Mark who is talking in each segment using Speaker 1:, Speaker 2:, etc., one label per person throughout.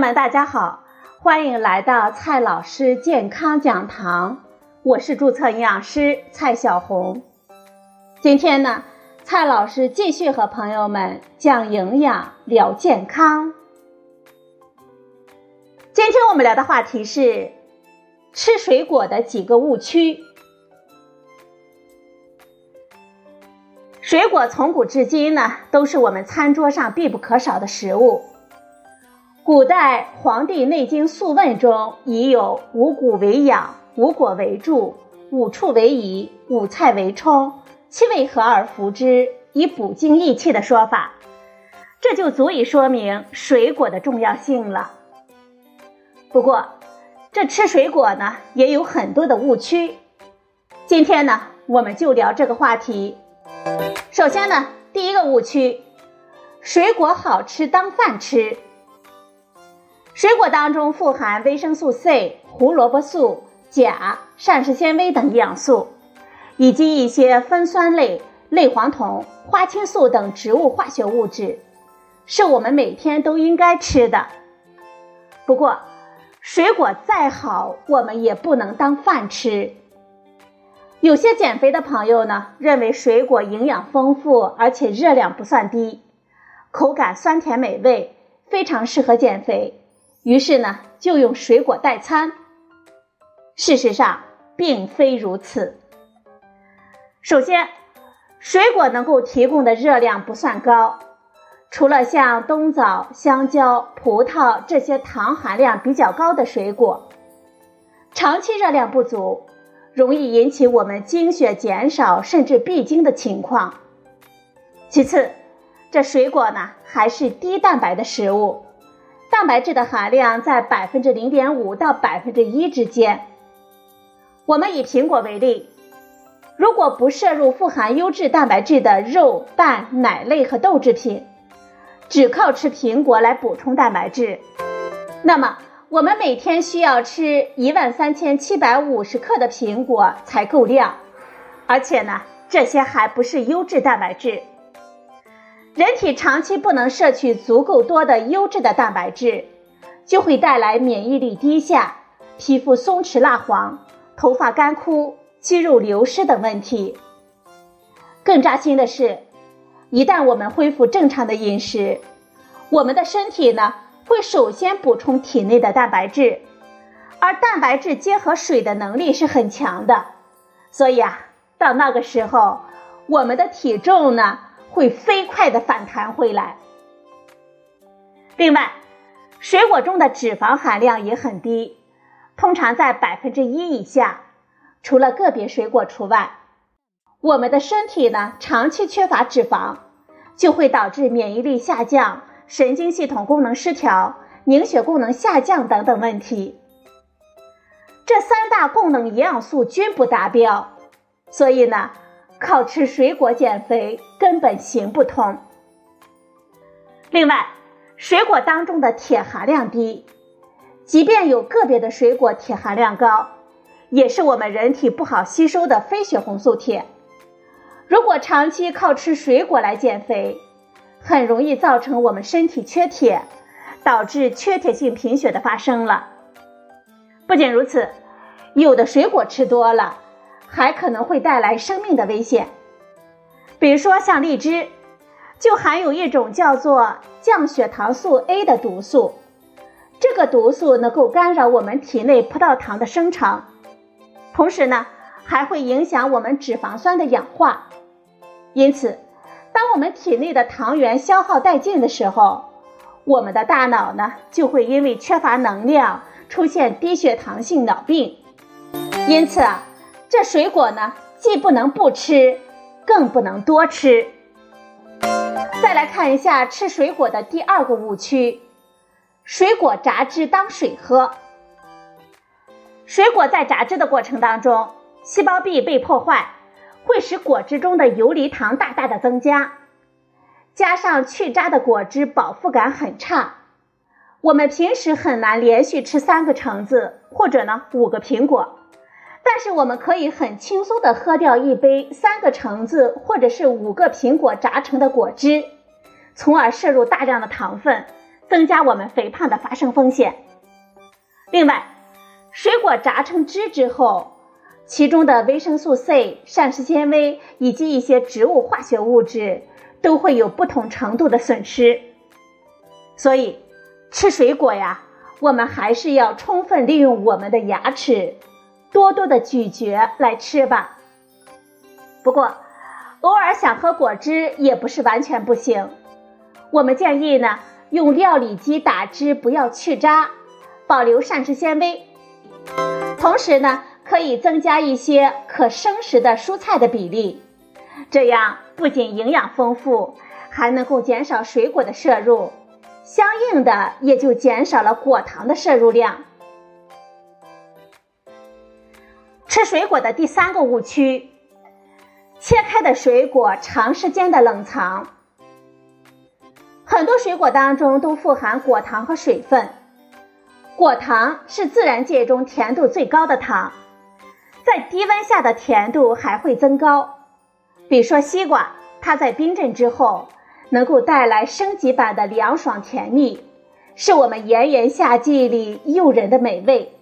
Speaker 1: 们，大家好，欢迎来到蔡老师健康讲堂，我是注册营养师蔡小红。今天呢，蔡老师继续和朋友们讲营养聊健康。今天我们聊的话题是吃水果的几个误区。水果从古至今呢，都是我们餐桌上必不可少的食物。古代《黄帝内经·素问》中已有“五谷为养，五果为助，五畜为宜，五菜为充，七味合而服之，以补精益气”的说法，这就足以说明水果的重要性了。不过，这吃水果呢，也有很多的误区。今天呢，我们就聊这个话题。首先呢，第一个误区，水果好吃当饭吃。水果当中富含维生素 C、胡萝卜素、钾、膳食纤维等营养素，以及一些酚酸类、类黄酮、花青素等植物化学物质，是我们每天都应该吃的。不过，水果再好，我们也不能当饭吃。有些减肥的朋友呢，认为水果营养丰富，而且热量不算低，口感酸甜美味，非常适合减肥，于是呢，就用水果代餐。事实上，并非如此。首先，水果能够提供的热量不算高，除了像冬枣、香蕉、葡萄这些糖含量比较高的水果，长期热量不足。容易引起我们经血减少甚至闭经的情况。其次，这水果呢还是低蛋白的食物，蛋白质的含量在百分之零点五到百分之一之间。我们以苹果为例，如果不摄入富含优质蛋白质的肉、蛋、奶类和豆制品，只靠吃苹果来补充蛋白质，那么。我们每天需要吃一万三千七百五十克的苹果才够量，而且呢，这些还不是优质蛋白质。人体长期不能摄取足够多的优质的蛋白质，就会带来免疫力低下、皮肤松弛蜡黄、头发干枯、肌肉流失等问题。更扎心的是，一旦我们恢复正常的饮食，我们的身体呢？会首先补充体内的蛋白质，而蛋白质结合水的能力是很强的，所以啊，到那个时候，我们的体重呢会飞快的反弹回来。另外，水果中的脂肪含量也很低，通常在百分之一以下，除了个别水果除外。我们的身体呢长期缺乏脂肪，就会导致免疫力下降。神经系统功能失调、凝血功能下降等等问题，这三大功能营养素均不达标，所以呢，靠吃水果减肥根本行不通。另外，水果当中的铁含量低，即便有个别的水果铁含量高，也是我们人体不好吸收的非血红素铁。如果长期靠吃水果来减肥，很容易造成我们身体缺铁，导致缺铁性贫血的发生了。不仅如此，有的水果吃多了，还可能会带来生命的危险。比如说像荔枝，就含有一种叫做降血糖素 A 的毒素，这个毒素能够干扰我们体内葡萄糖的生成，同时呢，还会影响我们脂肪酸的氧化，因此。当我们体内的糖原消耗殆尽的时候，我们的大脑呢就会因为缺乏能量出现低血糖性脑病。因此啊，这水果呢既不能不吃，更不能多吃。再来看一下吃水果的第二个误区：水果榨汁当水喝。水果在榨汁的过程当中，细胞壁被破坏。会使果汁中的游离糖大大的增加，加上去渣的果汁饱腹感很差，我们平时很难连续吃三个橙子或者呢五个苹果，但是我们可以很轻松的喝掉一杯三个橙子或者是五个苹果榨成的果汁，从而摄入大量的糖分，增加我们肥胖的发生风险。另外，水果榨成汁之后，其中的维生素 C、膳食纤维以及一些植物化学物质都会有不同程度的损失。所以，吃水果呀，我们还是要充分利用我们的牙齿，多多的咀嚼来吃吧。不过，偶尔想喝果汁也不是完全不行。我们建议呢，用料理机打汁，不要去渣，保留膳食纤维。同时呢，可以增加一些可生食的蔬菜的比例，这样不仅营养丰富，还能够减少水果的摄入，相应的也就减少了果糖的摄入量。吃水果的第三个误区。切开的水果长时间的冷藏，很多水果当中都富含果糖和水分。果糖是自然界中甜度最高的糖，在低温下的甜度还会增高。比如说西瓜，它在冰镇之后能够带来升级版的凉爽甜蜜，是我们炎炎夏季里诱人的美味。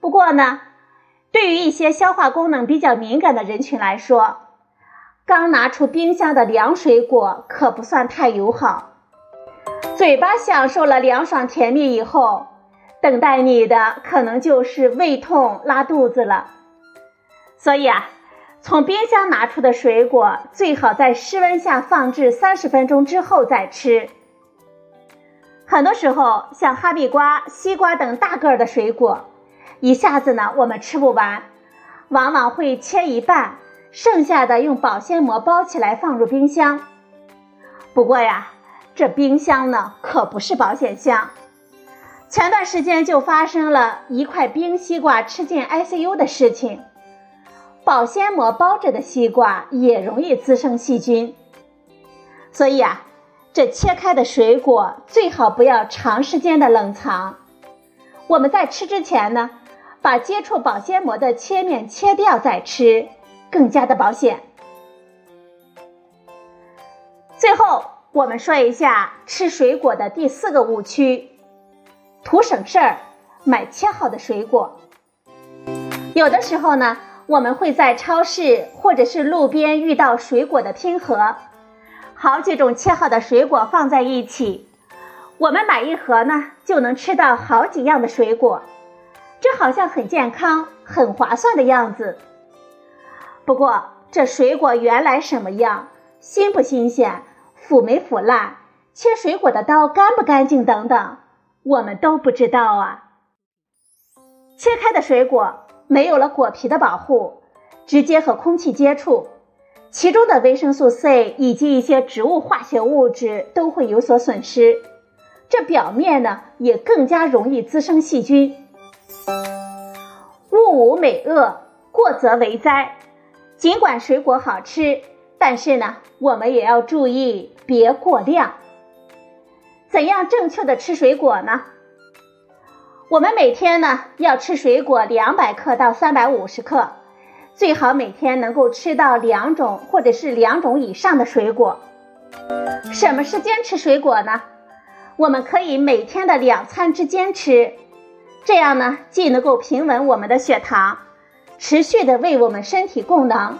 Speaker 1: 不过呢。对于一些消化功能比较敏感的人群来说，刚拿出冰箱的凉水果可不算太友好。嘴巴享受了凉爽甜蜜以后，等待你的可能就是胃痛、拉肚子了。所以啊，从冰箱拿出的水果最好在室温下放置三十分钟之后再吃。很多时候，像哈密瓜、西瓜等大个儿的水果。一下子呢，我们吃不完，往往会切一半，剩下的用保鲜膜包起来放入冰箱。不过呀，这冰箱呢可不是保险箱。前段时间就发生了一块冰西瓜吃进 ICU 的事情。保鲜膜包着的西瓜也容易滋生细菌，所以啊，这切开的水果最好不要长时间的冷藏。我们在吃之前呢。把接触保鲜膜的切面切掉再吃，更加的保险。最后，我们说一下吃水果的第四个误区：图省事儿，买切好的水果。有的时候呢，我们会在超市或者是路边遇到水果的拼盒，好几种切好的水果放在一起，我们买一盒呢，就能吃到好几样的水果。这好像很健康、很划算的样子。不过，这水果原来什么样、新不新鲜、腐没腐烂、切水果的刀干不干净等等，我们都不知道啊。切开的水果没有了果皮的保护，直接和空气接触，其中的维生素 C 以及一些植物化学物质都会有所损失。这表面呢，也更加容易滋生细菌。物无美恶，过则为灾。尽管水果好吃，但是呢，我们也要注意别过量。怎样正确的吃水果呢？我们每天呢要吃水果两百克到三百五十克，最好每天能够吃到两种或者是两种以上的水果。什么时间吃水果呢？我们可以每天的两餐之间吃。这样呢，既能够平稳我们的血糖，持续的为我们身体供能，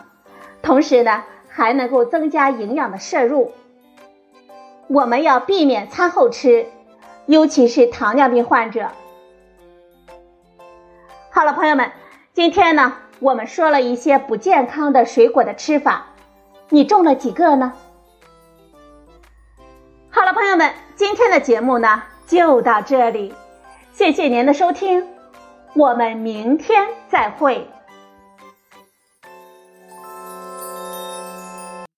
Speaker 1: 同时呢，还能够增加营养的摄入。我们要避免餐后吃，尤其是糖尿病患者。好了，朋友们，今天呢，我们说了一些不健康的水果的吃法，你中了几个呢？好了，朋友们，今天的节目呢，就到这里。谢谢您的收听，我们明天再会。